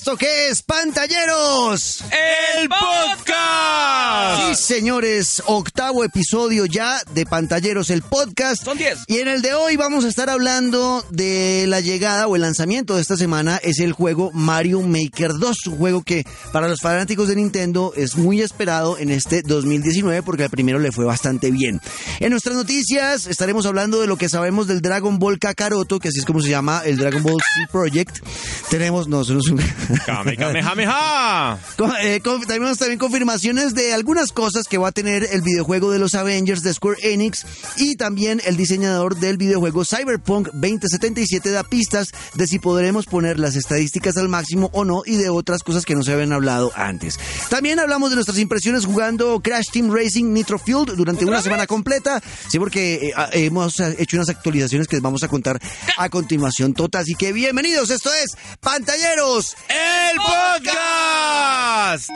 esto que es Pantalleros. ¡El podcast! Sí, señores, octavo episodio ya de Pantalleros, el podcast. Son diez. Y en el de hoy vamos a estar hablando de la llegada o el lanzamiento de esta semana es el juego Mario Maker 2, un juego que para los fanáticos de Nintendo es muy esperado en este 2019 porque al primero le fue bastante bien. En nuestras noticias estaremos hablando de lo que sabemos del Dragon Ball Kakaroto, que así es como se llama el Dragon Ball Z Project. Tenemos, no, se nos... Kame, kame, jame, ja. Con- eh, tenemos también confirmaciones de algunas cosas que va a tener el videojuego de los Avengers de Square Enix y también el diseñador del videojuego Cyberpunk 2077 da pistas de si podremos poner las estadísticas al máximo o no y de otras cosas que no se habían hablado antes. También hablamos de nuestras impresiones jugando Crash Team Racing Nitro Field durante una semana completa, sí porque eh, hemos eh, hecho unas actualizaciones que les vamos a contar a continuación, Tota, así que bienvenidos, esto es Pantalleros. ¡El podcast!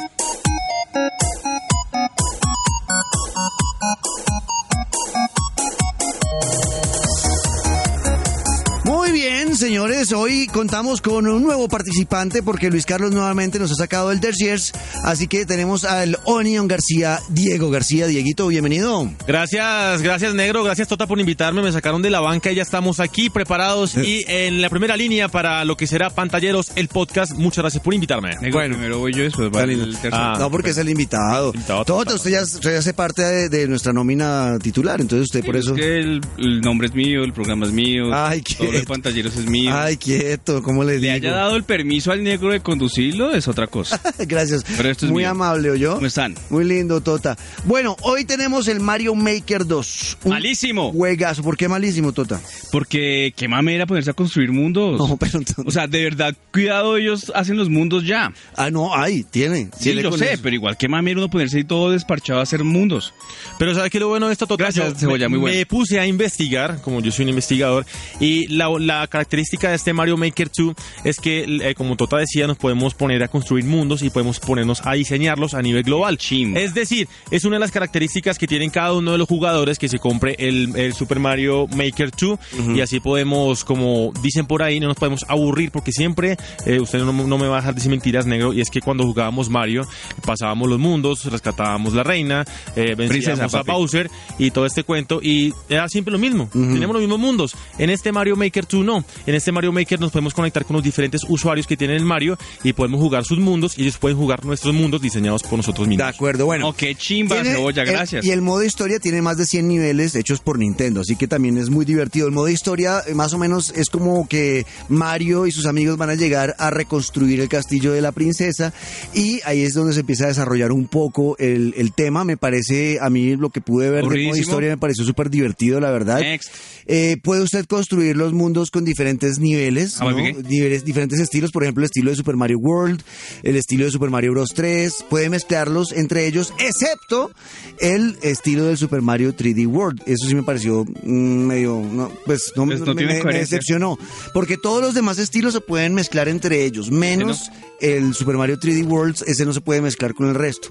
Muy bien, señores, hoy contamos con un nuevo participante porque Luis Carlos nuevamente nos ha sacado el Terciers, así que tenemos al Onion García, Diego García. Dieguito, bienvenido. Gracias, gracias Negro, gracias Tota por invitarme, me sacaron de la banca y ya estamos aquí preparados y en la primera línea para lo que será Pantalleros, el podcast. Muchas gracias por invitarme. Negro, primero voy yo, después va el tercero. Ah, no, porque es el invitado. Invitado Tota, usted ya, hace parte de, de nuestra nómina titular, entonces usted por Es eso... que el, el nombre es mío, el programa es mío, Ay, todo lo de pantalleros es mío. Ay, quieto, ¿cómo le Le digo? haya dado el permiso al negro de conducirlo es otra cosa. Gracias. Pero esto es Muy mío. amable, ¿o yo? ¿Cómo están? Muy lindo, Tota. Bueno, hoy tenemos el Mario Maker 2. Un ¡Malísimo! Juegazo. ¿Por qué malísimo, Tota? Porque qué mamera ponerse a construir mundos. No, pero entonces- O sea, de verdad, cuidado, ellos hacen los mundos ya. Ah, no, ay, tiene. Sí, Tiene lo sé, eso. pero igual qué mamera uno ponerse ahí todo desparchado a hacer mundos. Pero ¿sabes qué es lo bueno de esto, Tota? Gracias, Yo Cebolla, me, muy bueno. me puse a investigar, como yo soy un investigador, y la, la característica de este Mario Maker 2 es que, eh, como Tota decía, nos podemos poner a construir mundos y podemos ponernos a diseñarlos a nivel global. Chimba. Es decir, es una de las características que tienen cada uno de los jugadores que se compre el, el Super Mario Maker 2 y así podemos, como dicen por ahí, no nos podemos aburrir porque siempre, eh, usted no, no me va a dejar decir mentiras, negro, y es que cuando jugábamos Mario pasábamos los mundos, rescatábamos la reina, eh, vencíamos Princesa, a papi. Bowser y todo este cuento y era siempre lo mismo, tenemos los mismos mundos. En este Mario Maker 2 no, en este Mario Maker nos podemos conectar con los diferentes usuarios que tienen el Mario y podemos jugar sus mundos y ellos pueden jugar nuestros mundos diseñados por nosotros De mismos. acuerdo, bueno. Qué chimba, cebolla, el- gracias. y el modo historia tiene más de 100 niveles hechos por Nintendo, así que también es muy divertido. El modo historia eh, más o menos es como que Mario y sus amigos van a llegar a reconstruir el castillo de la princesa y ahí es donde se empieza a desarrollar un poco el, el tema. Me parece, a mí lo que pude ver del modo Aburridísimo. historia me pareció súper divertido, la verdad. Next. Eh, puede usted construir los mundos con diferentes niveles, Ah. Niveles- diferentes estilos, por ejemplo, el estilo de Super Mario World, el estilo de Super Mario Bros. 3, puede mezclarlos entre ellos, excepto el estilo del Super Mario 3D World. Eso sí me pareció mm, medio, no, pues no, Pues no me, decepcionó, porque todos los demás estilos se pueden mezclar entre ellos, menos el Super Mario 3D World, ese no se puede mezclar con el resto.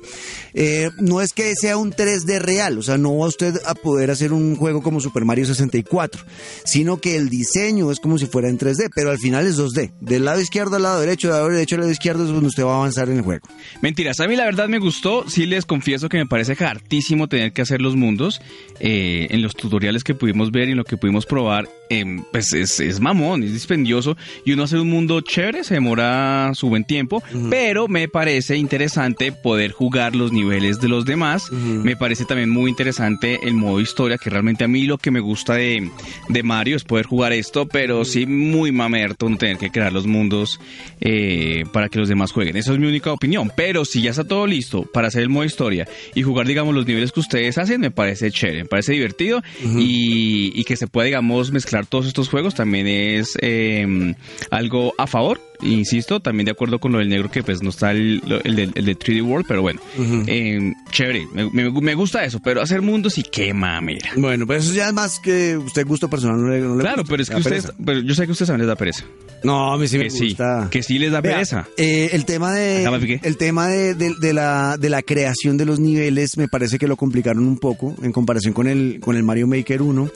Eh, no es que sea un 3D real, o sea, no va usted a poder hacer un juego como Super Mario 64, sino que el diseño es como si fuera en 3D, pero al final es 2D. Del lado izquierdo al lado derecho, del lado derecho al lado izquierdo es donde usted va a avanzar en el juego. Mentiras, a mí la verdad me gustó, sí les confieso que me parece hartísimo tener que hacer los mundos. Eh, en los tutoriales que pudimos ver y en lo que pudimos probar, em, pues es, es mamón, es dispendioso y uno hacer un mundo chévere se demora su buen tiempo, pero me parece interesante poder jugar los niveles de los demás. Me parece también muy interesante el modo historia, que realmente a mí lo que me gusta de, de Mario es poder jugar esto, pero sí muy mamerto no tener que crear los mundos eh, para que los demás jueguen. Esa es mi única opinión. Pero si ya está todo listo para hacer el modo historia y jugar, digamos, los niveles que ustedes hacen, me parece chévere, me parece divertido y, y que se pueda, digamos, mezclar todos estos juegos también es eh, algo a favor. Insisto, también de acuerdo con lo del negro que pues no está el, el, del- el de 3D World, pero bueno, eh, chévere, me, me- me gusta eso, pero hacer mundos y qué mamera. Bueno, pero eso ya es más que usted gusto personal. No le, no le Claro, gusta, pero es que ustedes, pero yo sé que ustedes también les da pereza. No, a mí sí me sí, gusta. que sí les da Vea, pereza. eh, el tema de el tema de, de- de la, de la creación de los niveles me parece que lo complicaron un poco en comparación con el con el Mario Maker 1.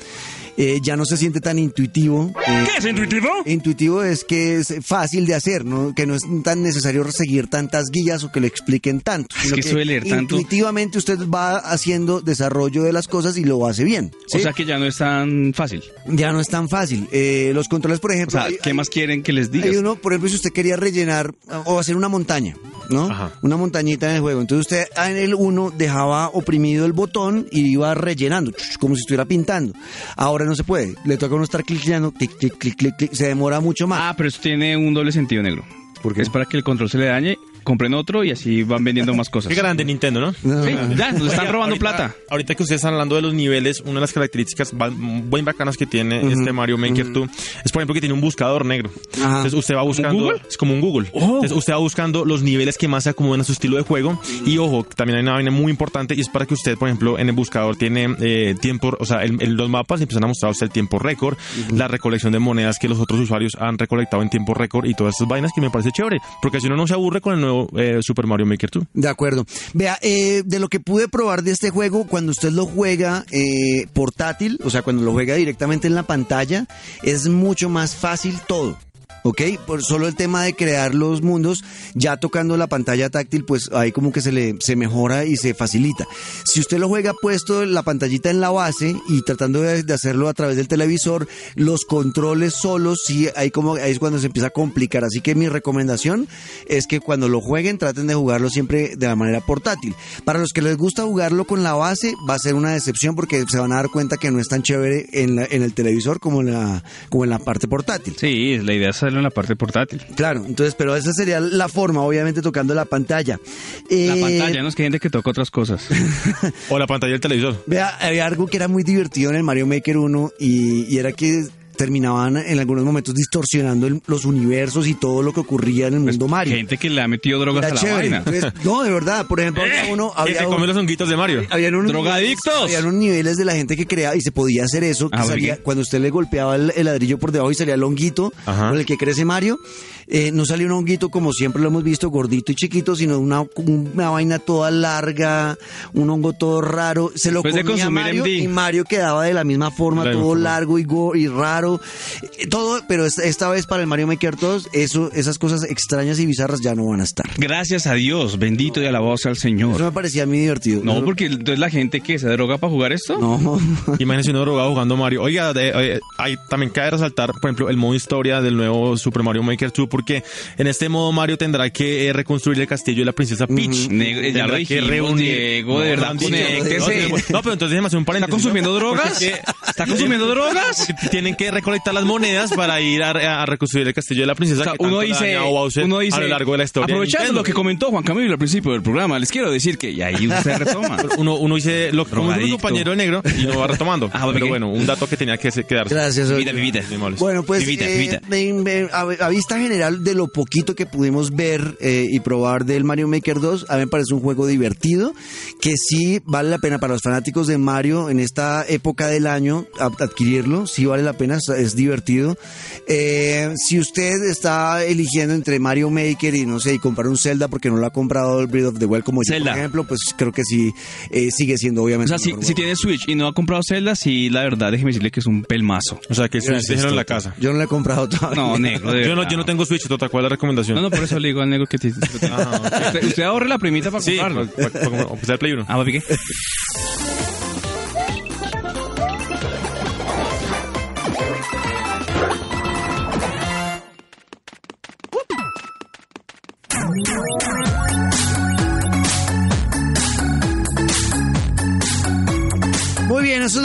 Eh, ya no se siente tan intuitivo. eh, ¿Qué es intuitivo? Intuitivo es que es fácil de hacer, ¿no? que no es tan necesario seguir tantas guías o que le expliquen tanto. Es que suele leer tanto. Intuitivamente usted va haciendo desarrollo de las cosas y lo hace bien. ¿sí? O sea que ya no es tan fácil. ya no es tan fácil. Eh, los controles, por O ejemplo, sea, hay- ¿qué más quieren que les hay uno, por ejemplo, si usted quería rellenar o hacer una montaña, ¿no? Ajá. Una montañita en el juego. Entonces usted en el 1 dejaba oprimido el botón y iba rellenando, como si estuviera pintando. Ahora no se puede. Le toca a uno estar clicando, clic, clic, clic, clic, clic. Se demora mucho más. Ah, pero eso tiene un doble sentido negro. Porque es para que el control se le dañe, compren otro y así van vendiendo más cosas. Qué grande Nintendo, ¿no? No, Sí, ya, nos están Oiga, robando ahorita- plata. Ahorita que ustedes están hablando de los niveles, una de las características muy bacanas que tiene este Mario Maker 2 es, por ejemplo, que tiene un buscador negro. Ajá. Entonces usted va buscando, Google? es como un Google. Entonces usted va buscando los niveles que más se acomodan a su estilo de juego. Y ojo, también hay una vaina muy importante y es para que usted, por ejemplo, en el buscador tiene eh, tiempo, o sea, en, en los mapas empiezan a mostrar usted el tiempo récord, la recolección de monedas que los otros usuarios han recolectado en tiempo récord y todas esas vainas que me parece chévere. Porque si uno no se aburre con el nuevo eh, Super Mario Maker 2. De acuerdo. Vea, eh, de lo que pude probar de este juego, cuando usted lo juega eh, portátil, o sea, cuando lo juega directamente en la pantalla, es mucho más fácil todo. ¿Ok? Por solo el tema de crear los mundos, ya tocando la pantalla táctil, pues ahí como que se le se mejora y se facilita. Si usted lo juega puesto la pantallita en la base y tratando de, hacerlo a través del televisor, los controles solos, sí, ahí como ahí es cuando se empieza a complicar. Así que mi recomendación es que cuando lo jueguen traten de jugarlo siempre de la manera portátil. Para los que les gusta jugarlo con la base, va a ser una decepción porque se van a dar cuenta que no es tan chévere en, la- en el televisor como en la, como en la parte portátil. Sí, la idea es hacerlo en la parte portátil. Claro, entonces, pero esa sería la forma, obviamente tocando la pantalla. La Eh, pantalla, no es que hay gente que toca otras cosas. O la pantalla del televisor. Vea, había algo que era muy divertido en el Mario Maker 1 y, y era que terminaban en algunos momentos distorsionando el- los universos y todo lo que ocurría en el mundo Mario. Gente que le ha metido drogas Era a la chévere. vaina. Entonces, no, de verdad, por ejemplo, había uno, Que había se come los honguitos de Mario. habían unos ¡Drogadictos! niveles- Habían unos niveles de la gente que creaba y se podía hacer eso. que Ah, ¿por salía- cuando usted le golpeaba el, el ladrillo por debajo y salía el honguito Ajá. con el que crece Mario, eh, no salía un honguito como siempre lo hemos visto, gordito y chiquito, sino una, una vaina toda larga, un hongo todo raro. Se lo Después de comía Mario MD. y Mario quedaba de la misma forma, misma todo forma. largo y, go- y raro. Eh, Todo, pero esta, esta vez para el Mario Maker 2, eso, esas cosas extrañas y bizarras ya no van a estar. Gracias a Dios, bendito y alabado sea el Eso Señor. me parecía muy divertido. No, porque entonces la gente que se droga para jugar esto. No. Imagínense uno drogado jugando Mario. Oiga, de- eh, hay, también cabe resaltar, por ejemplo, el modo historia del nuevo Super Mario Maker 2, porque en este modo Mario tendrá que eh, reconstruir el castillo de la princesa Peach. Negro, ya Tendrá lo dijimos, Diego, de verdad, dicho. conéctese. No, pero entonces déjame hacer un ¿Está paréntesis. consumiendo ¿no? drogas? Que- ¿Está consumiendo drogas? tienen que recolectar las monedas para ir a, a reconstruir el castillo de la princesa. O sea, que uno dice, dañado Bowser uno dice, a lo largo de la historia. aprovechando Nintendo. lo que comentó Juan Camilo al principio del programa, les quiero decir que y ahí usted retoma. Uno, uno dice lo mi Drogadicto. compañero negro y lo va retomando. Ah, ¿por pero bueno, un dato que tenía que se- quedarse. Gracias. Vivita, Olga. vivita. Muy amables. Bueno, pues Vivita, eh, vivita. a vista general de lo poquito que pudimos ver eh, y probar del Mario Maker 2, a mí me parece un juego divertido que sí vale la pena para los fanáticos de Mario en esta época del año a- adquirirlo, sí vale la pena, es, divertido. Eh, si usted está eligiendo entre Mario Maker y no sé, y comprar un Zelda porque no lo ha comprado el Breath of the Wild como yo, Zelda. por ejemplo, pues creo que sí eh, sigue siendo O obviamente. sea, el si, si tiene Switch y no ha comprado Zelda, sí, la verdad, déjeme decirle que es un pelmazo. O sea, que Switch déjenlo en la casa. Yo no lo he comprado todavía. No, negro, de Yo no, yo no tengo Switch, Tota, ¿cuál es la recomendación? No, no, por eso le digo al negro que te... Ah, usted, ahorre la primita para Sí, comprarlo. para, para, para Play 1. Ah, ¿papi qué?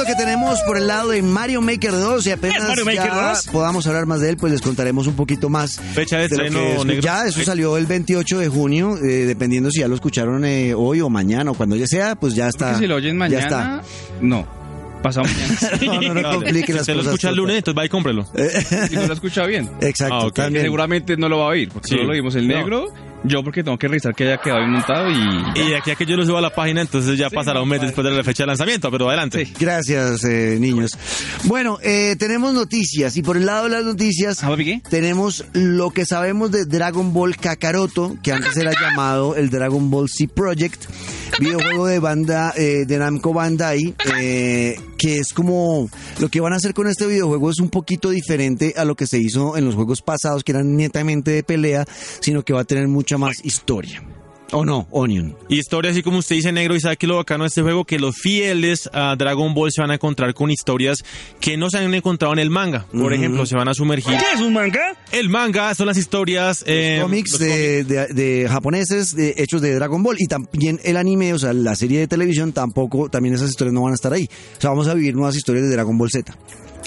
Lo que tenemos por el lado de Mario Maker 2 y apenas ¿Es Mario Maker ya 2? podamos hablar más de él, pues les contaremos un poquito más. Fecha de de lo estreno, negro. Ya, eso salió el 28 de junio, eh, dependiendo si ya lo escucharon eh, hoy o mañana o cuando ya sea, pues ya está. Porque si lo oyen Ya está. mañana, no. Pasado mañana. No, no, no complique Si las lo escucha el lunes, entonces va y cómprelo. Y no lo escucha bien. Exacto, Ah, seguramente no lo va a oír, porque Sí. solo lo vimos el No. Yo porque tengo que revisar que haya quedado bien montado y... Y de aquí a que yo lo suba a la página, entonces ya pasará un mes después de la fecha de lanzamiento, pero adelante. Sí. Gracias, eh, niños. Bueno, eh, tenemos noticias y por el lado de las noticias ¿Ah, tenemos lo que sabemos de Dragon Ball Kakaroto, que antes era llamado el Dragon Ball Z Project. Videojuego de banda eh, de Namco Bandai, eh, que es como lo que van a hacer con este videojuego es un poquito diferente a lo que se hizo en los juegos pasados, que eran netamente de pelea, sino que va a tener mucha más historia. ¿O no, Onion? Historia, así como usted dice, negro, y sabe que lo bacano de este juego, que los fieles a Dragon Ball se van a encontrar con historias que no se han encontrado en el manga. Por ejemplo, se van a sumergir. ¿Qué es un manga? El manga son las historias. eh, cómics los de, de- de japoneses de- hechos de Dragon Ball y también el anime, o sea, la serie de televisión tampoco, también esas historias no van a estar ahí. O sea, vamos a vivir nuevas historias de Dragon Ball Z.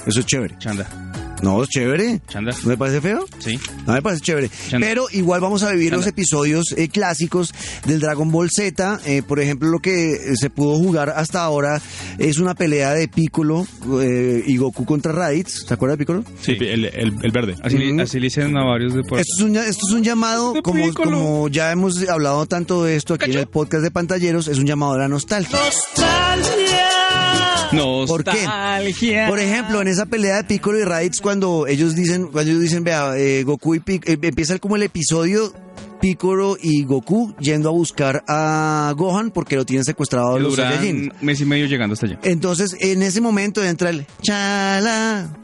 Eso es chévere. Chanda. No, es chévere. Chanda. ¿No me parece feo? Sí. No me parece chévere. Pero igual vamos a vivir los episodios eh, clásicos del Dragon Ball Z. Eh, por ejemplo, lo que eh, se pudo jugar hasta ahora es una pelea de Piccolo eh, y Goku contra Raditz. ¿Se acuerda de Piccolo? Sí, el, el- el verde. Así, le- Ujú. así le hicieron a varios deportes. Esto es, un, esto es un llamado, De como, Piccolo. como ya hemos hablado tanto de esto aquí en el podcast de pantalleros, es un llamado a la nostalgia. ¿Por qué? Por ejemplo, en esa pelea de Piccolo y Raditz, cuando ellos dicen, cuando ellos dicen, vea, eh, Goku y Pic- eh, empieza como el episodio Piccolo y Goku yendo a buscar a Gohan porque lo tienen secuestrado los duran Saiyajin. mes y medio llegando hasta allá. Entonces, en ese momento entra el chala,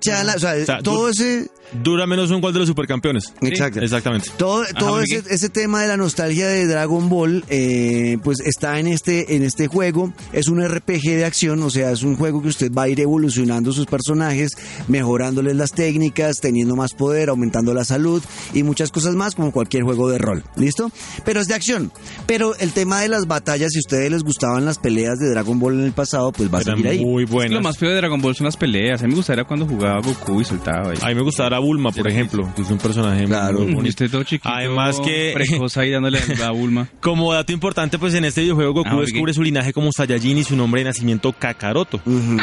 chala, o sea, O sea, todo ese... Dura menos un gol de los supercampeones. Exacto. Exactamente. Todo, ese, ese tema de la nostalgia de Dragon Ball, eh, pues está en este, en este juego. Es un RPG de acción, o sea, es un juego que usted va a ir evolucionando sus personajes, mejorándoles las técnicas, teniendo más poder, aumentando la salud y muchas cosas más, como cualquier juego de rol. ¿Listo? Pero es de acción. Pero el tema de las batallas, si a ustedes les gustaban las peleas de Dragon Ball en el pasado, pues va a Eran seguir ahí. muy Es que buenas. lo más feo de Dragon Ball son las peleas. A mí me gustaría cuando jugaba Goku y soltaba ahí. A mí me gustaba Bulma, por ejemplo, que es un personaje Claro. muy y bonito. usted todo chiquito. Además que- Precoz ahí dándole a Bulma. Como dato importante, pues en este videojuego Goku Ah, ok. descubre su linaje como Saiyajin y su nombre de nacimiento Kakaroto. Ujú.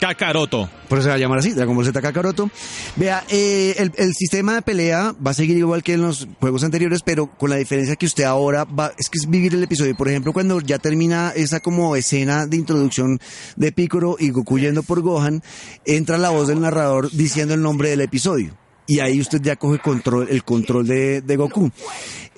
Kakaroto. Por eso se va a llamar así, Dragon Ball Z Kakaroto. Vea, eh, el, el sistema de pelea va a seguir igual que en los juegos anteriores, pero con la diferencia que usted ahora va, es que es vivir el episodio. Por ejemplo, cuando ya termina esa como escena de introducción de Piccolo y Goku yendo por Gohan, entra la voz del narrador diciendo el nombre del episodio. Y ahí usted ya coge control, el control de, de Goku.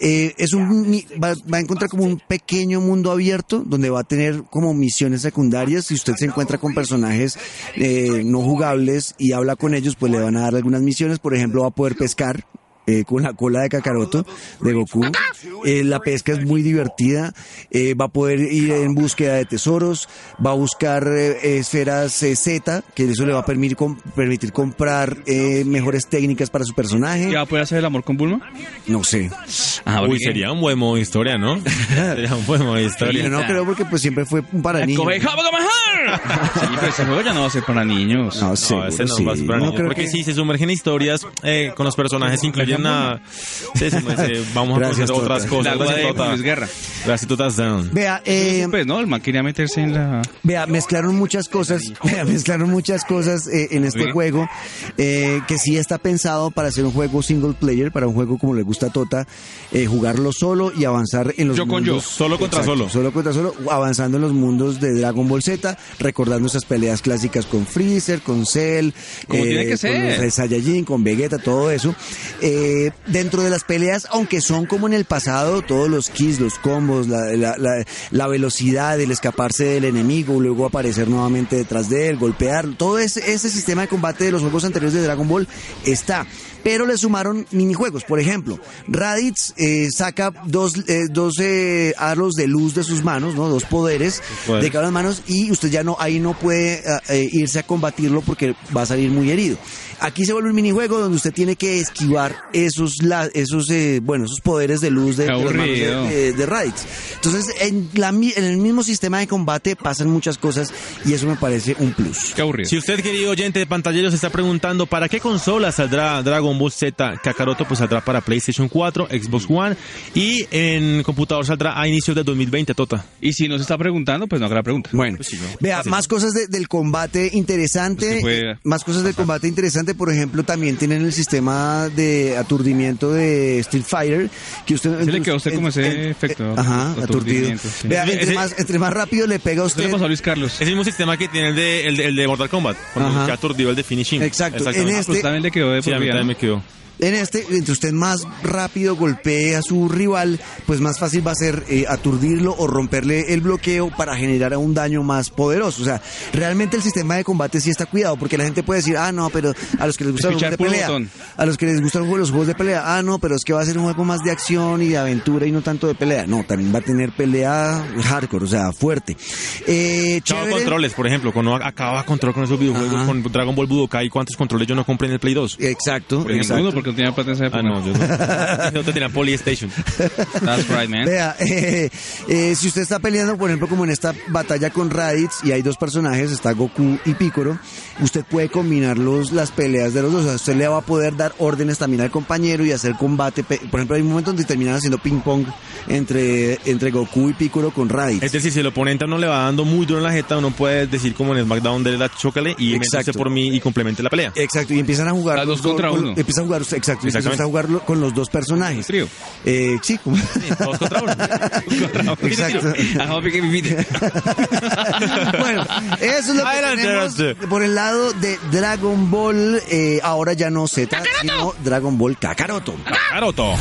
Eh, es un, va, va a encontrar como un pequeño mundo abierto donde va a tener como misiones secundarias. Si usted se encuentra con personajes eh, no jugables y habla con ellos, pues le van a dar algunas misiones. Por ejemplo, va a poder pescar. Eh, con la cola de Kakaroto de Goku. Eh, la pesca es muy divertida. Eh, va a poder ir en búsqueda de tesoros. Va a buscar eh, esferas eh, Z, que eso le va a permitir, com- permitir comprar eh, mejores técnicas para su personaje. ¿Ya va a poder hacer el amor con Bulma? No sé. Ah, Uy, sería un buen modo de historia, ¿no? sería un buen modo de Yo historia. no creo porque pues siempre fue para niños. Sí, pero ese juego ya no va a ser para niños. No, No, seguro, ese no sí. va a ser para No niños, creo porque que- sí, se sumergen en historias eh, con los personajes, a... Sí, sí, pues, eh, vamos a conocer otras Tota. cosas. Agua Gracias, de Tota. Luis Guerra. Gracias, Tota Down. Vea, eh, Pues no, el man quería meterse en la... vea, mezclaron muchas cosas, vea, mezclaron muchas cosas eh, en este Bien. juego eh, que sí está pensado para ser un juego single player, para un juego como le gusta a Tota, eh, jugarlo solo y avanzar en los Yo con yo, mundos. solo contra solo. Solo contra solo, avanzando en los mundos de Dragon Ball Z, recordando esas peleas clásicas con Freezer, con Cell, Como tiene que con ser. los Saiyajin, con Vegeta, todo eso. Eh, dentro de las peleas, aunque son como en el pasado, todos los keys, los combos, la, la, la, la velocidad, el escaparse del enemigo, luego aparecer nuevamente detrás de él, golpear, todo ese, ese sistema de combate de los juegos anteriores de Dragon Ball está. Pero le sumaron minijuegos. Por ejemplo, Raditz eh, saca dos, eh, dos eh, aros de luz de sus manos, ¿no? Dos poderes Poderes. de cada manos y usted ya no, ahí no puede ah, eh, irse a combatirlo porque va a salir muy herido. Aquí se vuelve un minijuego donde usted tiene que esquivar esos, la- esos, eh, bueno, esos poderes de luz de, de las manos de, aburrido. de- de Raditz. Entonces, en, la mi- en el mismo sistema de combate pasan muchas cosas y eso me parece un plus. Qué aburrido. Si usted, querido oyente de pantalleros, se está preguntando para qué consola saldrá Dragon Ball Z Kakaroto, pues saldrá para PlayStation 4, Xbox One y en computador saldrá a inicios de 2020, Tota. Y si no se está preguntando, pues no haga la pregunta. Bueno, Pues sí, ¿no? vea, Fácil. más cosas de- del combate interesante. Pues Más cosas del combate interesante, por ejemplo, también tienen el sistema de aturdimiento de Street Fighter. Que usted, le quedó a usted como ese en- efecto, Ajá, aturdido. sí. Vea, entre, ese- más, entre más rápido le pega a Eso le usted. pasó a Luis Carlos. Es el mismo sistema que tiene el de, el de, el de Mortal Kombat, cuando aturdió el de Finishing. Exacto. Exactamente. En Ah, este- pues también le quedó de Sí, a por mí también ¿no? me quedó. En este, entre usted más rápido golpee a su rival, pues más fácil va a ser eh, aturdirlo o romperle el bloqueo para generar un daño más poderoso. O sea, realmente el sistema de combate sí está cuidado, porque la gente puede decir, ah, no, pero a los que les gustan los juegos de pelea, a los que les gustan los juegos de pelea, ah, no, pero es que va a ser un juego más de acción y de aventura y no tanto de pelea. No, también va a tener pelea hardcore, o sea, fuerte. Eh, controles, por ejemplo, cuando acaba control con esos videojuegos, con Dragon Ball Budokai, ¿cuántos controles yo no compré en el Play 2? Exacto, exacto. Porque no tenía plata en esa época. Ah, no, yo no. no tenía Polystation. That's right, man. Vea, eh, eh, si usted está peleando, por ejemplo, como en esta batalla con Raditz y hay dos personajes, está Goku y Piccolo, usted puede combinar los, las peleas de los dos. O sea, usted le va a poder dar órdenes también al compañero y hacer combate. Por ejemplo, hay un momento donde terminan haciendo ping pong entre, entre Goku y Piccolo con Raditz. Es decir, si el oponente no le va dando muy duro en la jeta, uno puede decir como en SmackDown de la chócale y Exacto. por mí y complemente la pelea. Exacto, y empiezan a jugar. dos contra uno. Empiezan a jugar, exacto, empiezan a jugar con los dos personajes. Trío. Eh, sí, como... dos contra uno. exacto. bueno, eso es lo que tenemos por el lado de Dragon Ball, eh, ahora ya no Z, sino Dragon Ball Kakaroto. Kakaroto.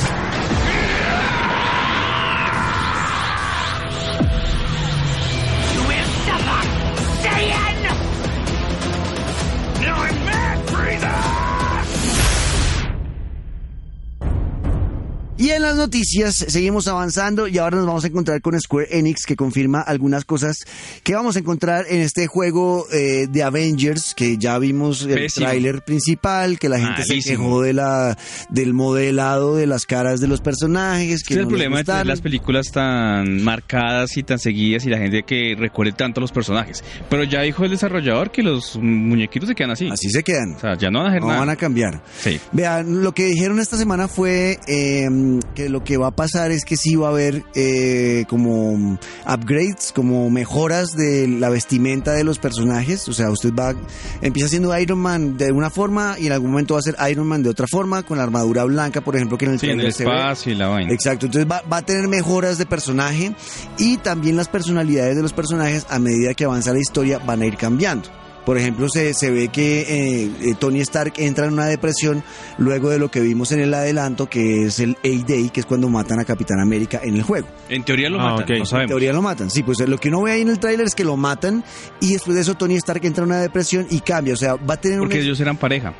Y en las noticias seguimos avanzando y ahora nos vamos a encontrar con Square Enix que confirma algunas cosas que vamos a encontrar en este juego eh, de Avengers que ya vimos el tráiler principal, que la gente se quejó de la del modelado de las caras de los personajes. Que es el problema de tener las películas tan marcadas y tan seguidas y la gente que recuerde tanto a los personajes. Pero ya dijo el desarrollador que los muñequitos se quedan así. Así se quedan. O sea, ya no van a hacer no van a cambiar. Sí. Vean, lo que dijeron esta semana fue... Eh, que lo que va a pasar es que sí va a haber eh, como upgrades, como mejoras de la vestimenta de los personajes. O sea, usted va, empieza siendo Iron Man de una forma y en algún momento va a ser Iron Man de otra forma, con la armadura blanca, por ejemplo, que en el, sí, en el espacio y la vaina. Exacto, entonces va, va a tener mejoras de personaje y también las personalidades de los personajes a medida que avanza la historia van a ir cambiando. Por ejemplo, se, se ve que eh, eh, Tony Stark entra en una depresión luego de lo que vimos en el adelanto, que es el A-Day, que es cuando matan a Capitán América en el juego. En teoría lo ah, matan, En teoría lo matan, sí, pues lo que uno ve ahí en el tráiler es que lo matan y después de eso Tony Stark entra en una depresión y cambia, o sea, va a tener Porque ellos eran pareja.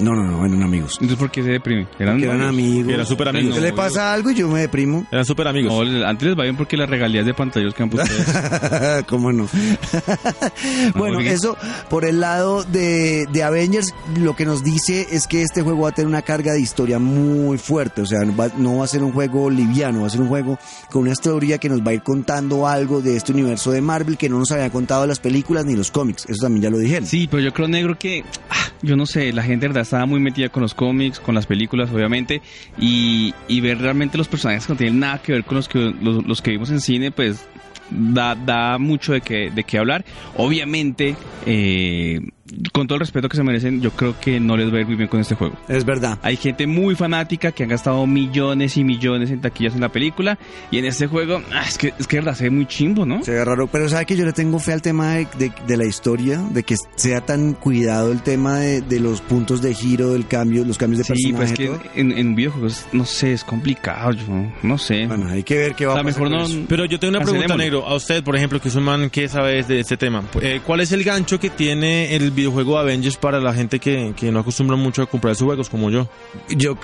No, no, no, eran amigos. Entonces, ¿por qué se deprime? Eran, eran amigos. Eran súper amigos. ¿Qué le pasa algo y yo me deprimo? Eran súper amigos. No, antes les va bien porque las regalías de pantallas que han puesto ¿Cómo no? bueno, eso por el lado de, de, Avengers, lo que nos dice es que este juego va a tener una carga de historia muy fuerte. O sea, no va a ser un juego liviano, va a ser un juego con una historia que nos va a ir contando algo de este universo de Marvel que no nos habían contado las películas ni los cómics. Eso también ya lo dijeron. Sí, pero yo creo, negro, que ah, yo no sé, la gente verdad estaba muy metida con los cómics, con las películas, obviamente, y, y ver realmente los personajes que no tienen nada que ver con los que, los, que vimos en cine, pues da, da mucho de qué, de qué hablar. Obviamente, eh, con todo el respeto que se merecen, yo creo que no les va a ir muy bien con este juego. Es verdad. Hay gente muy fanática que han gastado millones y millones en taquillas en la película y en este juego, ah, es que es que verdad se ve muy chimbo, ¿no? Se ve raro, pero sabe que yo le tengo fe al tema de, de, la historia, de que sea tan cuidado el tema de, de, los puntos de giro, del cambio, los cambios de sí, personaje. Sí, pues que en, en, videojuegos, no sé, es complicado, yo no sé. Bueno, hay que ver qué va a pasar. Mejor no, pero yo tengo una pregunta, Negro, a usted, por ejemplo, que es un man que sabe de este tema. Eh, ¿Cuál es el gancho que tiene el videojuego Avengers para la gente que, que no acostumbra mucho a comprar sus juegos como yo. Yo,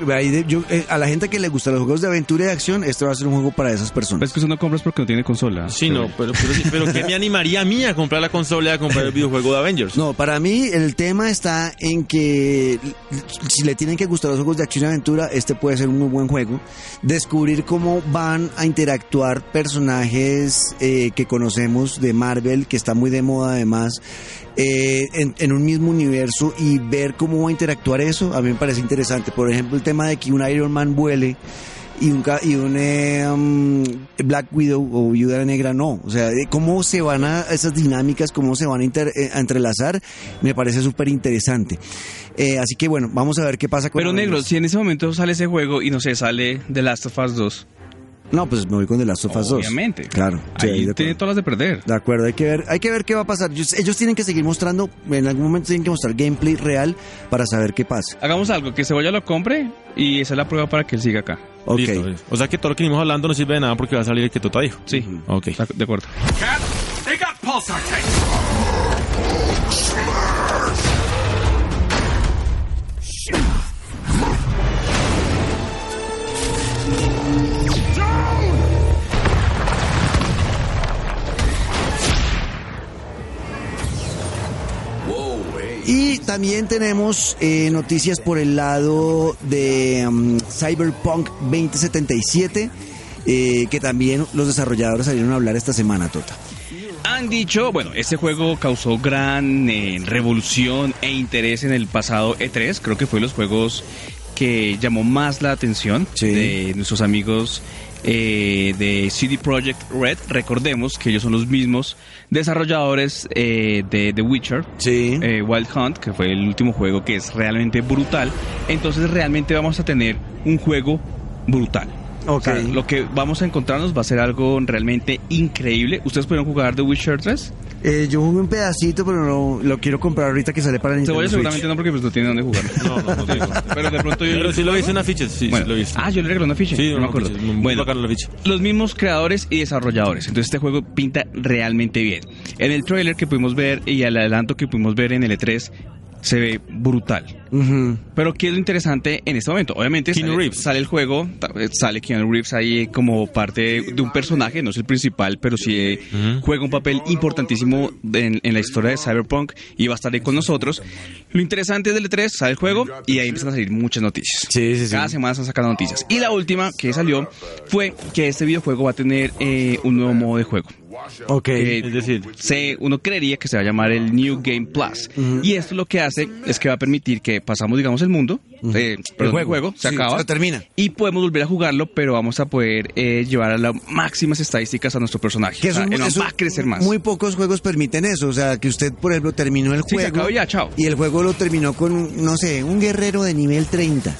yo eh, a la gente que le gustan los juegos de aventura y de acción, este va a ser un juego para esas personas. Es que eso no compras porque no tiene consola. Sí, no, pero, pero, ¿qué me animaría a mí a comprar la consola y a comprar el videojuego de Avengers? No, para mí el tema está en que si le tienen que gustar los juegos de acción y aventura, este puede ser un muy buen juego. Descubrir cómo van a interactuar personajes eh, que conocemos de Marvel, que está muy de moda además, eh, en, un mismo universo y ver cómo va a interactuar eso, a mí me parece interesante. Por ejemplo, el tema de que un Iron Man vuele y un, y un eh, um, Black Widow o Viuda Negra no. O sea, cómo se van a esas dinámicas, cómo se van a, eh, entrelazar, me parece súper interesante. así que bueno, vamos a ver qué pasa con Pero negro, si en ese momento sale ese juego y no sé, sale The Last of Us 2 No, pues me voy con The Last of Us 2. Obviamente. Claro. sí, Ahí de tiene todas las de perder. De acuerdo, hay que ver, hay que ver qué va a pasar. Ellos, ellos tienen que seguir mostrando, en algún momento tienen que mostrar gameplay real para saber qué pasa. Hagamos algo, que Cebolla lo compre y esa es la prueba para que él siga acá. Ok. Listo. O sea que todo lo que venimos hablando no sirve de nada porque va a salir el que Tota dijo. Sí. Ok. De acuerdo. Cat, they got Y también tenemos eh, noticias por el lado de um, Cyberpunk 2077, eh, que también los desarrolladores salieron a hablar esta semana, Tota. Han dicho, bueno, este juego causó gran eh, revolución e interés en el pasado E3. Creo que fue los juegos que llamó más la atención Sí. de nuestros amigos eh, de CD Projekt Red. Recordemos que ellos son los mismos desarrolladores eh, de The Witcher. Sí. eh, Wild Hunt, que fue el último juego que es realmente brutal. Entonces realmente vamos a tener un juego brutal. Ok. O sea, lo que vamos a encontrarnos va a ser algo realmente increíble. ¿Ustedes pudieron jugar The Witcher 3? Eh, yo jugué un pedacito, pero no, lo quiero comprar ahorita que sale para Nintendo Cebolla Switch. seguramente no porque pues no tiene dónde jugar. No, no, no tengo. Pero de pronto yo... Pero sí lo hice en afiches, sí, Bueno, sí lo visto. Ah, yo le regalé una ficha. Sí, no me una acuerdo. ficha, muy Bueno, la ficha. los mismos creadores y desarrolladores. Entonces este juego pinta realmente bien. En el trailer que pudimos ver y al adelanto que pudimos ver en el E3 se ve brutal. Pero ¿qué es lo interesante en este momento? Obviamente sale, Reeves. sale el juego, eh, sale Keanu Reeves ahí como parte de un personaje, no es el principal, pero sí eh, juega un papel importantísimo en, en la historia de Cyberpunk y va a estar ahí con nosotros. Lo interesante del E3, sale el juego y ahí empiezan a salir muchas noticias. Sí, sí, sí. Cada semana están sacando noticias. Y la última que salió fue que este videojuego va a tener eh, un nuevo modo de juego. Ok. Eh, Es decir, se, uno creería que se va a llamar el New Game Plus. Y esto lo que hace es que va a permitir que pasamos, digamos, el mundo, eh, perdón, el juego, se Sí, acaba. se termina. Y podemos volver a jugarlo, pero vamos a poder eh, llevar a las máximas estadísticas a nuestro personaje. Que O sea, no eso- va a crecer más. Muy pocos juegos permiten eso. O sea, que usted, por ejemplo, terminó el Sí, se juego. acabó ya, chao. Y el juego lo terminó con, no sé, un guerrero de nivel 30.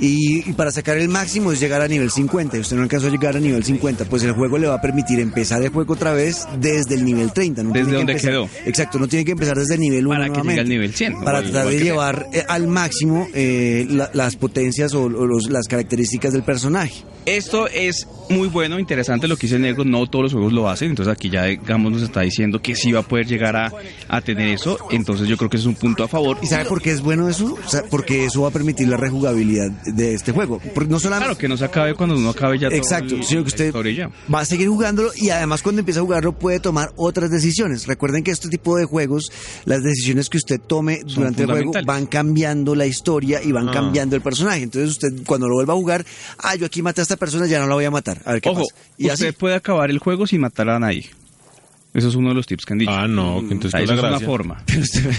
Y, y para sacar el máximo es llegar a nivel 50. Y usted no alcanzó a llegar a nivel 50. Pues el juego le va a permitir empezar el juego otra vez desde el nivel 30. No Desde que donde quedó. Exacto, no tiene que empezar desde el nivel 1 Para que llegue al nivel 100, Para igual- tratar igual de llevar eh, al máximo eh, la- las potencias o, o los- las características del personaje. Esto es muy bueno, interesante lo que dice Negro, no todos los juegos lo hacen, entonces aquí ya digamos nos está diciendo que sí va a poder llegar a, a tener eso, entonces yo creo que es un punto a favor. ¿Y sabe por qué es bueno eso? O sea, porque eso va a permitir la rejugabilidad de este juego. Porque no solamente Claro, que no se acabe cuando uno acabe ya todo Exacto, el- sino que usted va a seguir jugándolo y además cuando empieza a jugarlo puede tomar otras decisiones. Recuerden que este tipo de juegos, las decisiones que usted tome Son durante el juego van cambiando la historia y van Ah. cambiando el personaje. Entonces usted cuando lo vuelva a jugar, ah, yo aquí maté a esta persona, ya no la voy a matar. A ver qué Ojo, pasa. Y usted así. puede acabar el juego sin matar a nadie. Eso es uno de los tips que han dicho. ah, no, que entonces Ahí ¿cuál eso es una forma.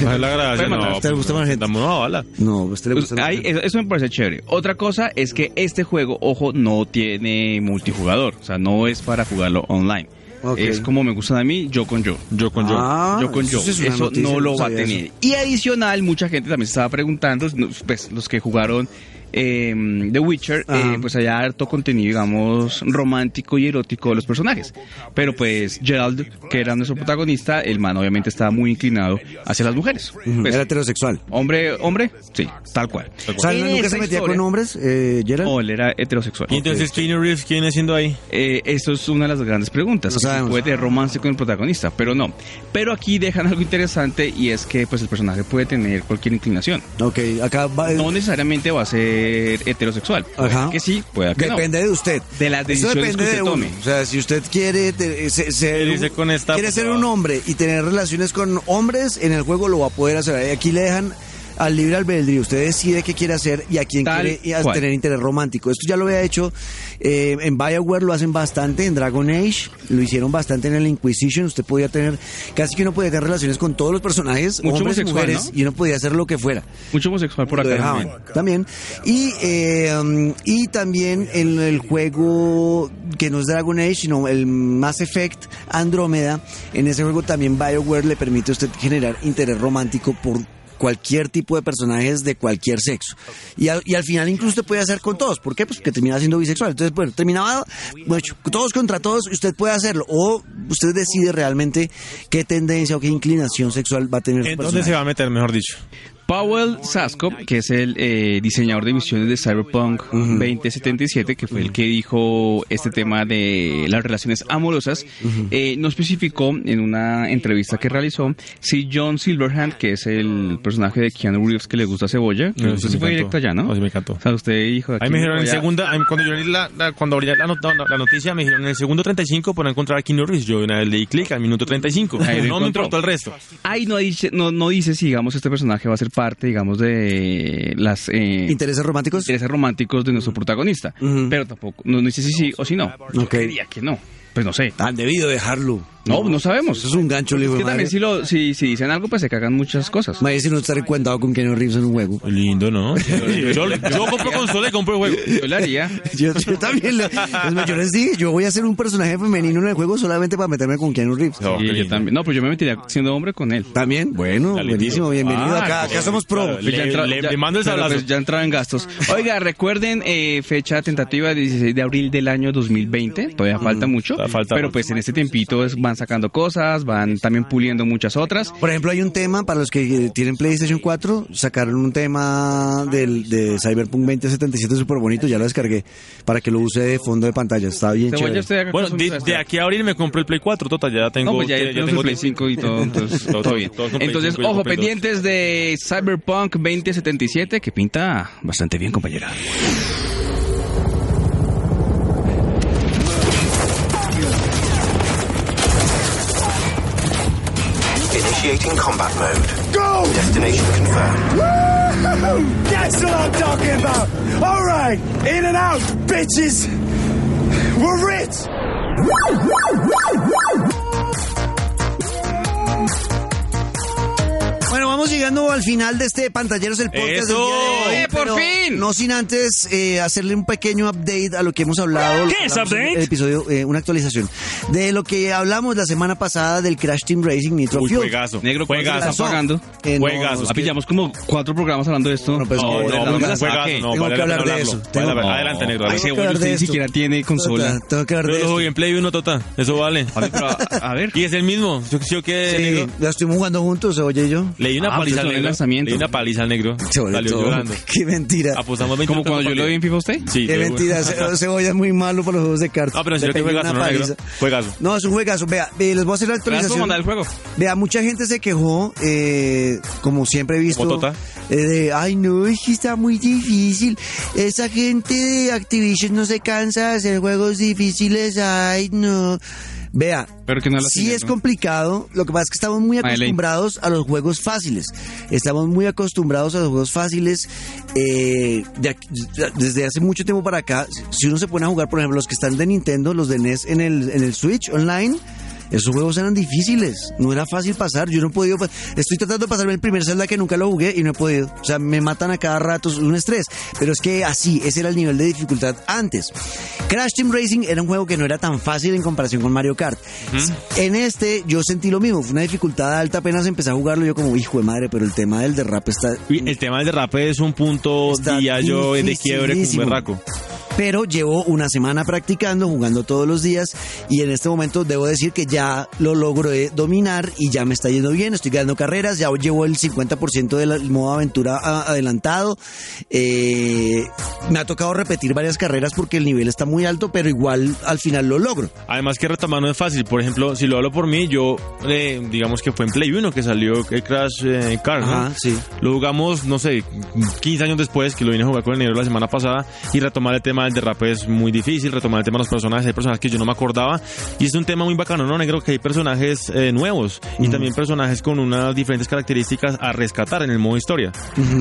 ¿Cuál es la gracia? No, ¿a usted le pues, gusta más gente? Dame una bala. No, a usted le Pues, gusta ahí, eso, eso me parece chévere. Otra cosa es que este juego, ojo, no tiene multijugador. O sea, no es para jugarlo online. Ok. Es como me gustan a mí, yo con yo. Yo con yo. Ah, yo con yo. eso es Eso noticia, no lo no va a tener. eso. Y adicional, mucha gente también se estaba preguntando, no, pues los que jugaron eh, The Witcher, eh, pues hay harto contenido, digamos, romántico y erótico de los personajes. Pero pues Gerald, que era nuestro protagonista, el man obviamente estaba muy inclinado hacia las mujeres. Ujú, Pues, Era heterosexual. hombre, hombre, sí, tal cual. O sea, En nunca se metía historia- con hombres, eh, Gerald. No, él era heterosexual. Y entonces, Keanu Reeves, ¿quién es haciendo ahí? Eh, esto es una de las grandes preguntas. No sabemos. puede tener romance con el protagonista, pero no. Pero aquí dejan algo interesante y es que pues el personaje puede tener cualquier inclinación. Ok, acá va. No necesariamente va a ser heterosexual. Ajá. que sí, puede que Depende de usted. De las Eso decisiones depende que de usted uno. tome. O sea, si usted quiere te- se- ser, ¿Qué dice con esta quiere ser puta? un hombre y tener relaciones con hombres, en el juego lo va a poder hacer. Aquí le dejan al libre albedrío. Usted decide qué quiere hacer y a quién Tal quiere y a tener interés romántico. Esto ya lo había hecho eh, en Bioware, lo hacen bastante, en Dragon Age, lo hicieron bastante en el Inquisition. Usted podía tener, casi que uno podía tener relaciones con todos los personajes, Mucho hombres y mujeres, ¿no? y uno podía hacer lo que fuera Mucho homosexual por lo acá dejaban también. Y, eh, y también en el juego que no es Dragon Age, sino el Mass Effect Andrómeda, en ese juego también BioWare le permite a usted generar interés romántico por cualquier tipo de personajes de cualquier sexo. Y al, y al final incluso usted puede hacer con todos. ¿Por qué? Pues porque termina siendo bisexual. Entonces, bueno, terminaba, bueno, todos contra todos, y usted puede hacerlo. O usted decide realmente qué tendencia o qué inclinación sexual va a tener. su ¿En dónde se va a meter, mejor dicho? Powell Saskop, que es el eh, diseñador de misiones de Cyberpunk 2077, que fue el que dijo este tema de las relaciones amorosas, eh, no especificó en una entrevista que realizó si John Silverhand, que es el personaje de Keanu Reeves que le gusta cebolla, No, sí fue directo allá, ¿no? Sí me encantó. O sea, usted dijo... Ahí me dijeron en segunda, cuando yo leí la, la- cuando abrí la, not- la- la noticia, me dijeron en el segundo 35 por encontrar a Keanu Reeves. Yo una vez le di clic al minuto 35. Ahí lo no me encontró. importó el resto. Ahí no dice, no, no dice si, digamos, este personaje va a ser parte, digamos, de las... eh, ¿Intereses románticos? intereses románticos de nuestro protagonista. Ujú. Pero tampoco, no, no dice si sí o si no. Yo Ok. creería que no. Pues no sé. Han debido dejarlo. No, no sabemos. Es un gancho, Es hijo de que también si, lo, si, si dicen algo, pues se cagan muchas cosas. Madre, si no estar cuentado con Keanu Reeves en un juego. Lindo, ¿no? yo, yo compro consola y compro el juego. Yo le haría. Yo, yo también, le- es más, yo les dije, yo voy a ser un personaje femenino en el juego solamente para meterme con Keanu Reeves. No, Sí, yo también. No, pues yo me metería siendo hombre con él. También, bueno, Dale, buenísimo, bienvenido Ah, acá, acá pues, somos pro. claro, Pues Le- entra- le- ya- le mando el sablazo. pues ya entraba en gastos. Oiga, recuerden, eh, fecha tentativa 16 de abril del año 2020. Todavía falta mucho. falta pero mucho. pues en este tiempito es- van sacando cosas, van también puliendo muchas otras. Por ejemplo, hay un tema para los que eh, tienen PlayStation 4, sacaron un tema del, de Cyberpunk 2077 súper bonito, ya lo descargué, para que lo use de fondo de pantalla, está bien chévere. Bueno, de, de aquí a abril me compré el Play 4, total, ya tengo... No, pues ya, ya ya tengo tengo Play 5 y todo, entonces Todo- todo bien. todo con Play Entonces, 5 y ojo, con Play 2. pendientes de Cyberpunk 2077, que pinta bastante bien, compañera. Initiating combat mode. Go! Destination confirmed. That's what I'm talking about. All right, in and out, bitches. We're rich. Bueno, vamos llegando al final de este Pantalleros el podcast del ¡Eso! día de hoy, ¡Eh, por fin! No sin antes eh, hacerle un pequeño update a lo que hemos hablado. ¿Qué es update? El episodio, eh, una actualización. De lo que hablamos la semana pasada del Crash Team Racing Nitro Uy, Fuel. juegazo. Negro, ¿cuánto le juegazo. está pagando? Eh, no, Juegazo. es Ah, pillamos como cuatro programas hablando de esto. No, pues, No, no, no, no, no, juegazo, no, Tengo vale que hablar de eso. Tengo-. No. Adelante, negro. Ay, adelante. se- Tengo que hablar usted de ni siquiera tiene consola. Tota, Tengo que hablar de eso. en Play 1, Tota. Eso vale. A, ver. Y es el mismo. Yo, yo que Sí, la estuvimos jugando juntos, oye y yo. Leí una Ah, paliza pues al en el negro. lanzamiento. Leí una paliza al negro. Salió todo. llorando. Qué mentira. Apostamos 20 Como cuando yo lo vi en FIFA a usted. Sí, Qué mentira. Ce- Cebolla es muy malo para los juegos de cartas. Ah, pero en Le serio que juegazo, una ¿no, negro? paliza. Juegazo. No, es un juegazo. Vea, eh, les voy a hacer la ¿Me vas a actualización. mandar el juego? Vea, mucha gente se quejó, eh, como siempre he visto, Como Tota. eh, de, ay no, es que está muy difícil. Esa gente de Activision no se cansa de hacer juegos difíciles, ay no. Vea, Pero que no la sí sigue, es ¿no? complicado, lo que pasa es que estamos muy acostumbrados a los juegos fáciles. Estamos muy acostumbrados a los juegos fáciles eh, de desde hace mucho tiempo para acá. Si uno se pone a jugar, por ejemplo, los que están de Nintendo, los de NES en el, en el Switch online, esos juegos eran difíciles, no era fácil pasar. Yo no he podido, estoy tratando de pasarme el primer Zelda que nunca lo jugué y no he podido. O sea, me matan a cada rato, es un estrés. Pero es que así, ese era el nivel de dificultad antes. Crash Team Racing era un juego que no era tan fácil en comparación con Mario Kart. En este yo sentí lo mismo, fue una dificultad alta, apenas empecé a jugarlo yo como hijo de madre, pero el tema del derrape está... El tema del derrape es un punto, día yo, de quiebre con berraco. Pero llevo una semana practicando, jugando todos los días y en este momento debo decir que ya lo logro de dominar y ya me está yendo bien, estoy ganando carreras, ya llevo el 50% del modo aventura a- adelantado. Eh, me ha tocado repetir varias carreras porque el nivel está muy alto, pero igual al final lo logro. Además que retomar no es fácil. Por ejemplo, si lo hablo por mí, yo, eh, digamos que fue en Play 1 que salió el Crash eh, Car, ¿no? Ajá, sí. Lo jugamos, no sé, 15 años después, que lo vine a jugar con el negro la semana pasada, y retomar el tema del derrape es muy difícil, retomar el tema de los personajes, hay personajes que yo no me acordaba, y es un tema muy bacano, ¿no, negro? Que hay personajes eh, nuevos, y también personajes con unas diferentes características a rescatar en el modo historia.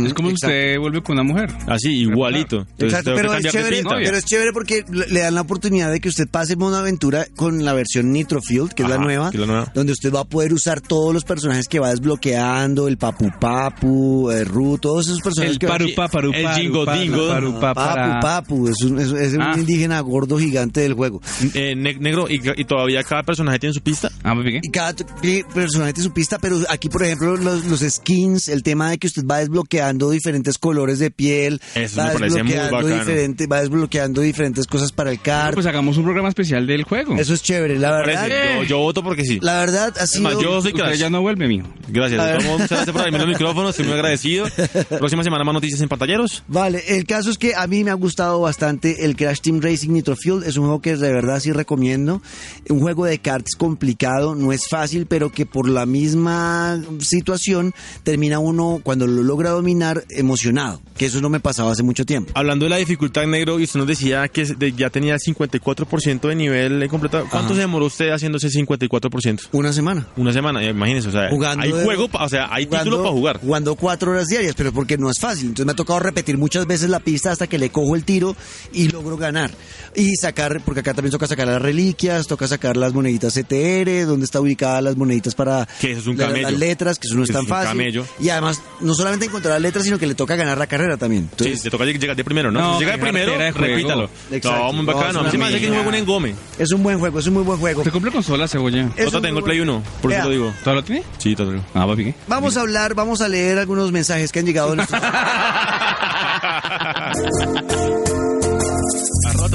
Es como si usted vuelve con una mujer. Así, igualito. Entonces, Exacto, pero es, chévere, pero es chévere porque le dan la oportunidad de que usted pase modo aventura con la versión Nitro Field, que es la Ajá, nueva, que es la nueva. donde usted va a poder usar todos los personajes que va desbloqueando, el Papu Papu, el Ru, todos esos personajes El que va- paru pa, paru El jingo paru, dingo. paru pa, Papu. Papu, es un, es, es un Ah. indígena gordo gigante del juego. Eh, ne- negro, y, y todavía cada personaje tiene su pista. Ah, muy bien. Y cada personaje tiene su pista, pero aquí, por ejemplo, los, los skins, el tema de que usted va desbloqueando diferentes colores de piel, Eso va me parece muy desbloqueando bacano. diferente- va desbloqueando diferentes cosas para el card. Pues hagamos un programa especial del juego. Eso es chévere, la verdad. Yo, yo voto porque sí. La verdad más, sido... yo soy Usted Crash. ya no vuelve, mijo. Gracias. Muchas gracias por abrirme los micrófonos. Estoy muy agradecido. Próxima semana más noticias en pantalleros. Vale, el caso es que a mí me ha gustado bastante el Crash Team Racing Nitro Fuel. Es un juego que de verdad sí recomiendo. Un juego de karts complicado, no es fácil, pero que por la misma situación termina uno, cuando lo logra dominar, emocionado. Que eso no me pasaba hace mucho tiempo. Hablando de la dificultad negro, y usted nos decía que ya tenía el 54% de nivel completado. ¿Cuánto Ajá. se demoró usted haciendo ese 54%? Una semana. Una semana, eh, imagínese, o sea, Jugando hay de- juego, o sea, hay jugando- título para jugar. Jugando cuatro horas diarias, pero porque no es fácil. Entonces me ha tocado repetir muchas veces la pista hasta que le cojo el tiro y logro ganar. Y sacar, porque acá también toca sacar las reliquias, toca sacar las moneditas CTR, donde está ubicadas las moneditas para Que eso es un la- camello. las letras, que eso no es Eso tan es fácil. camello. Y además, no solamente encontrar las letras, sino que le toca ganar la carrera también. Sí, Entonces, te toca lleg- llegar de primero, ¿no? No, si llega de primero, de repítalo. Exacto. No, muy No, bacano. a mí me que es un juego en engome. es un buen juego, es un muy buen juego. ¿Usted compró consola, cebolla? Tengo el Play buen- 1, por eso lo digo. ¿Todo lo tiene? Sí, todo lo Ah, bien. Vamos a hablar, vamos a leer algunos mensajes que han llegado. a nuestro- Arroba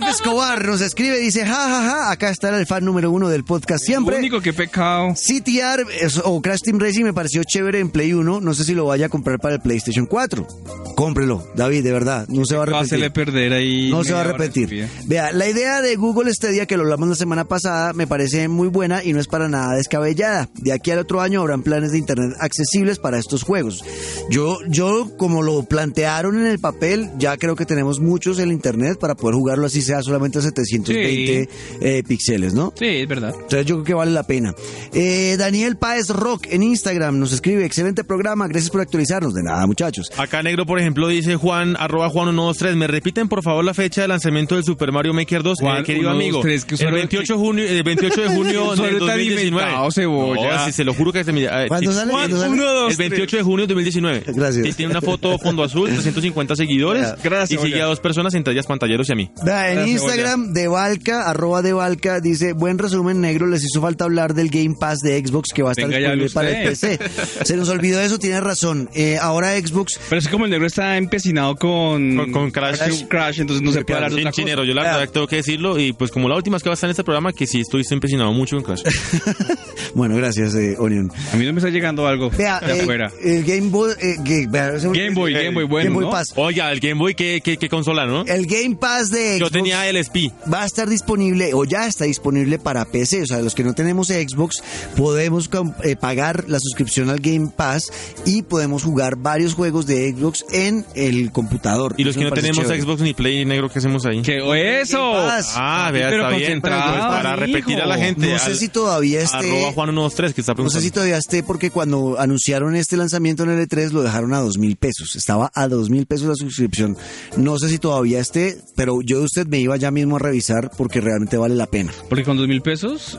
Def Escobar nos escribe, dice, ja, ja, ja, acá está el fan número uno del podcast siempre. Único que pecado. CTR o Crash Team Racing me pareció chévere en Play 1. No sé si lo vaya a comprar para el PlayStation 4. Cómprelo, David, de verdad. No se va a arrepentir. perder ahí. No se va a arrepentir. Vea, la idea de Google Stadia, que lo hablamos la semana pasada, me parece muy buena y no es para nada descabellada. De aquí al otro año habrán planes de Internet accesibles para estos juegos. Yo, yo, como lo plantearon en el papel, ya creo que tenemos muchos en Internet para poder jugarlo así sea solamente a 720 eh, píxeles, ¿no? Sí, es verdad. Entonces yo creo que vale la pena. Eh, Daniel Páez Rock en Instagram nos escribe, excelente programa, gracias por actualizarnos. De nada, muchachos. Acá negro, por ejemplo, dice Juan, arroba Juan 123, me repiten por favor la fecha de lanzamiento del Super Mario Maker 2, Juan Eh, querido 123, amigo. que el usuario 28 de junio, el 28 de junio del Usuario tan 2019. inventado, cebolla. No, sí, se lo juro que se me eh, ¿Cuándo sí, sale? Juan, ¿Cuándo sale? uno, dos, dos, el 28 de junio de 2019. Gracias. Sí, tiene una foto fondo azul, 350 seguidores Gracias, y sigue a dos personas, entre ellas pantalleros y a mí. Vea, en Instagram de Valka, arroba de Valka, dice, buen resumen negro, les hizo falta hablar del Game Pass de Xbox que va a estar Venga, disponible para el. PC. Se nos olvidó eso, tiene razón. Eh, ahora Xbox Pero es que como el negro está empecinado con... Con- con Crash. Crash, entonces no se puede hablar de otra cosa. chinero, yo la Ah. verdad tengo que decirlo y pues como la última vez que va a estar en este programa que sí estoy empecinado mucho en Crash. bueno, gracias, eh, Onion. A mí no me está llegando algo Vea, de eh, afuera. el Game Boy... eh, Game Boy, Game Boy, bueno, Game Boy ¿no? Pass. Oiga, el Game Boy, ¿qué, qué, qué consola, no? El Game Pass de Xbox Yo tenía el SP. va a estar disponible o ya está disponible para PC. O sea, los que no tenemos Xbox podemos eh, pagar la suscripción al Game Pass y podemos jugar varios juegos de Xbox en el computador. Y los Eso que no tenemos chévere. Xbox ni Play negro, ¿qué hacemos ahí? ¿Qué? ¿O eso? Pass. Ah, vea, está bien. Pues para hijo. repetir a la gente. No sé al- si todavía esté. Arroba Juan 123 que está No preguntando. sé si todavía esté porque cuando anunciaron este lanzamiento en L3 lo dejaron a dos mil pesos. Estaba a dos mil pesos la suscripción. No sé si todavía esté, pero yo de usted me iba ya mismo a revisar porque realmente vale la pena. Porque con dos mil pesos...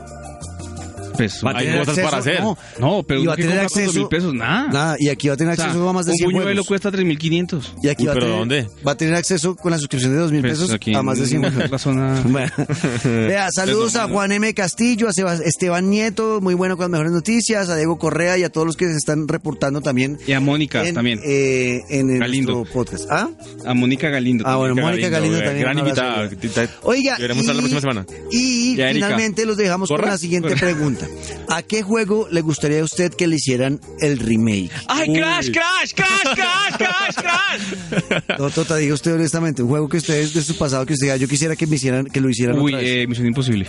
Pues, Va a Hay tener cosas para hacer. No, no, pero y va a ¿qué tener acceso. mil pesos? Nada. Nada, y aquí va a tener O sea, acceso a más de un 100 buñuelo juegos. cuesta 3.500. Y aquí Uy, va, a ¿pero tener, dónde? va a tener acceso con la suscripción de dos mil Pues pesos aquí a más de 100 en juegos. la zona... Bueno. Vea, saludos a. Juan M. Castillo, a Esteban Nieto, muy bueno con las mejores noticias, a Diego Correa y a todos los que se están reportando también. Y a Mónica en, también. eh, en el Galindo. podcast. ¿Ah? A Mónica Galindo. Ah, bueno, también. Mónica Galindo eh, también. Gran un invitada. Oiga, estar la próxima semana. y Y a finalmente los dejamos con la siguiente pregunta. ¿A qué juego le gustaría a usted que le hicieran el remake? ¡Ay, Crash, Crash, Crash, Crash, Crash, Crash! No, Tota, diga usted honestamente, un juego que ustedes de su pasado que usted diga, yo quisiera que me hicieran, que lo hicieran Uy, otra vez. eh, Misión Imposible.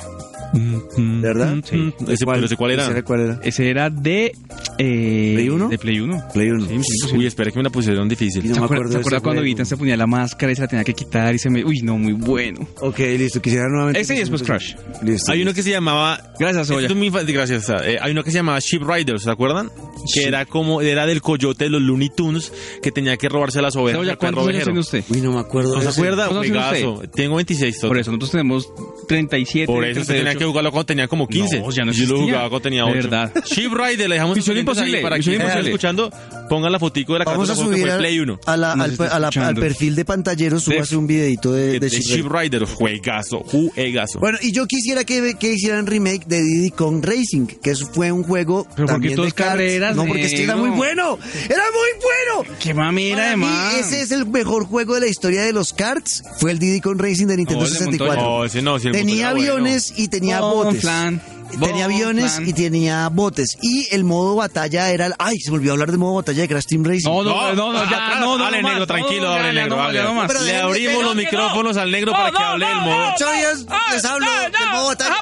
¿De verdad? sí. Ese, pero ese cuál era? Quisiera cuál era? Ese era de... Eh, ¿Play uno? De Play 1. Play uno. Sí, Misión Imposible. Uy, espera que me la pusieron difícil. No ¿Se me acuerda, acuerdo ¿se acuerda cuando juego. Ethan se ponía la máscara y se la tenía que quitar y se me... Uy, no, muy bueno. Ok, listo, quisiera nuevamente. Ese y después Crash. Listo. Hay uno que se llamaba... Gracias, Oya. es muy fa- Santi, gracias. Eh, hay uno que se llamaba Ship Riders, ¿se acuerdan? Que era como, era del coyote de los Looney Tunes, que tenía que robarse las ovejas. Oye, ¿cuántos años tiene usted? Uy, no me acuerdo. ¿No de se acuerda? ¿Cuántos años tiene Juegazo. Tengo 26. Toto. Por eso, nosotros tenemos 37. Por eso usted tenía 38. que jugarlo cuando tenía como 15. No, ya no Yo lo jugaba cuando tenía De 8. verdad. Ship Rider, le dejamos Misión Imposible, para Misión que estén Imposible. escuchando, pongan la fotico de la Vamos a carátula que subir a- Play 1. a la- al, a la- al perfil de pantallero, súbase un videito de, De, de de Ship Ship Rider, juegazo, juegazo. Bueno, y yo quisiera que, que hicieran remake de Diddy Kong Racing, que fue un juego Pero ¿por qué también todo de carreras, No, porque es que era muy bueno. ¡Era muy bueno! Qué Para mí, además. ese es el mejor juego de la historia de los karts. Fue el Diddy Kong Racing de Nintendo de 64. No, ese no, si el tenía era aviones y tenía Bon botes. plan, tenía bon aviones plan. y tenía botes. Y el modo batalla era... el- Ay, se volvió a hablar del modo batalla de Crash Team Racing. No, no, no, no, ya, atrás, no, no, más, negro, no, tranquilo, ya, negro, no, hable. ya no más. Pero Le abrimos los micrófonos al negro para que hable del modo. Ocho días les hablo del modo batalla.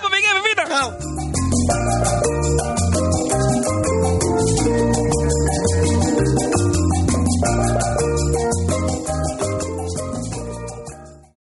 Chao. Música